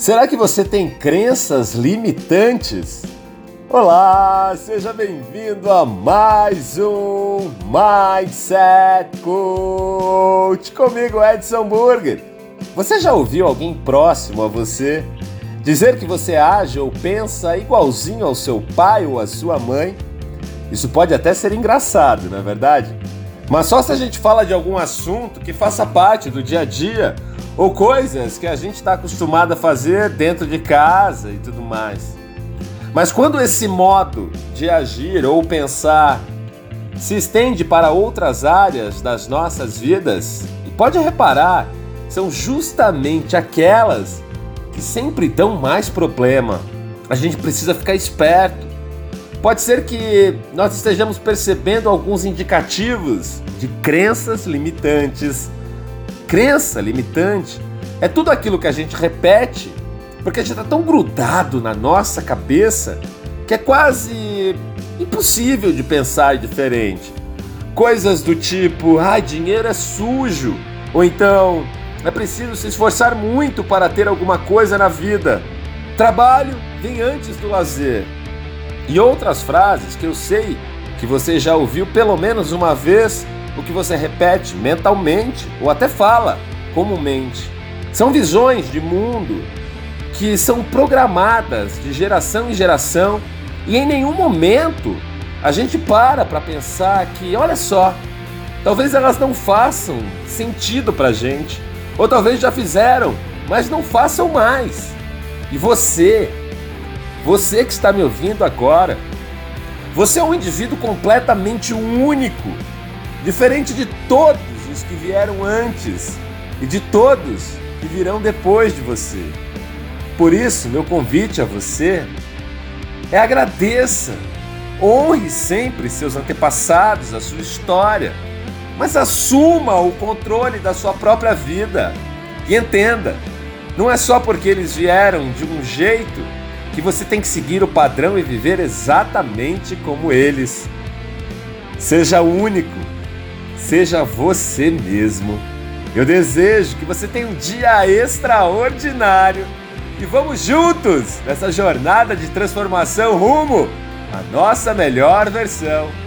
Será que você tem crenças limitantes? Olá, seja bem-vindo a mais um Mindset Coach comigo, Edson Burger. Você já ouviu alguém próximo a você dizer que você age ou pensa igualzinho ao seu pai ou à sua mãe? Isso pode até ser engraçado, não é verdade? Mas só se a gente fala de algum assunto que faça parte do dia a dia ou coisas que a gente está acostumado a fazer dentro de casa e tudo mais. Mas quando esse modo de agir ou pensar se estende para outras áreas das nossas vidas, e pode reparar, são justamente aquelas que sempre dão mais problema. A gente precisa ficar esperto. Pode ser que nós estejamos percebendo alguns indicativos de crenças limitantes crença limitante é tudo aquilo que a gente repete porque a gente está tão grudado na nossa cabeça que é quase impossível de pensar diferente. Coisas do tipo, ah, dinheiro é sujo, ou então é preciso se esforçar muito para ter alguma coisa na vida. Trabalho vem antes do lazer. E outras frases que eu sei que você já ouviu pelo menos uma vez o que você repete mentalmente ou até fala comumente. São visões de mundo que são programadas de geração em geração e em nenhum momento a gente para para pensar que, olha só, talvez elas não façam sentido para gente, ou talvez já fizeram, mas não façam mais. E você, você que está me ouvindo agora, você é um indivíduo completamente único diferente de todos os que vieram antes e de todos que virão depois de você. Por isso, meu convite a você é agradeça, honre sempre seus antepassados, a sua história, mas assuma o controle da sua própria vida e entenda, não é só porque eles vieram de um jeito que você tem que seguir o padrão e viver exatamente como eles. Seja único Seja você mesmo. Eu desejo que você tenha um dia extraordinário e vamos juntos nessa jornada de transformação rumo à nossa melhor versão.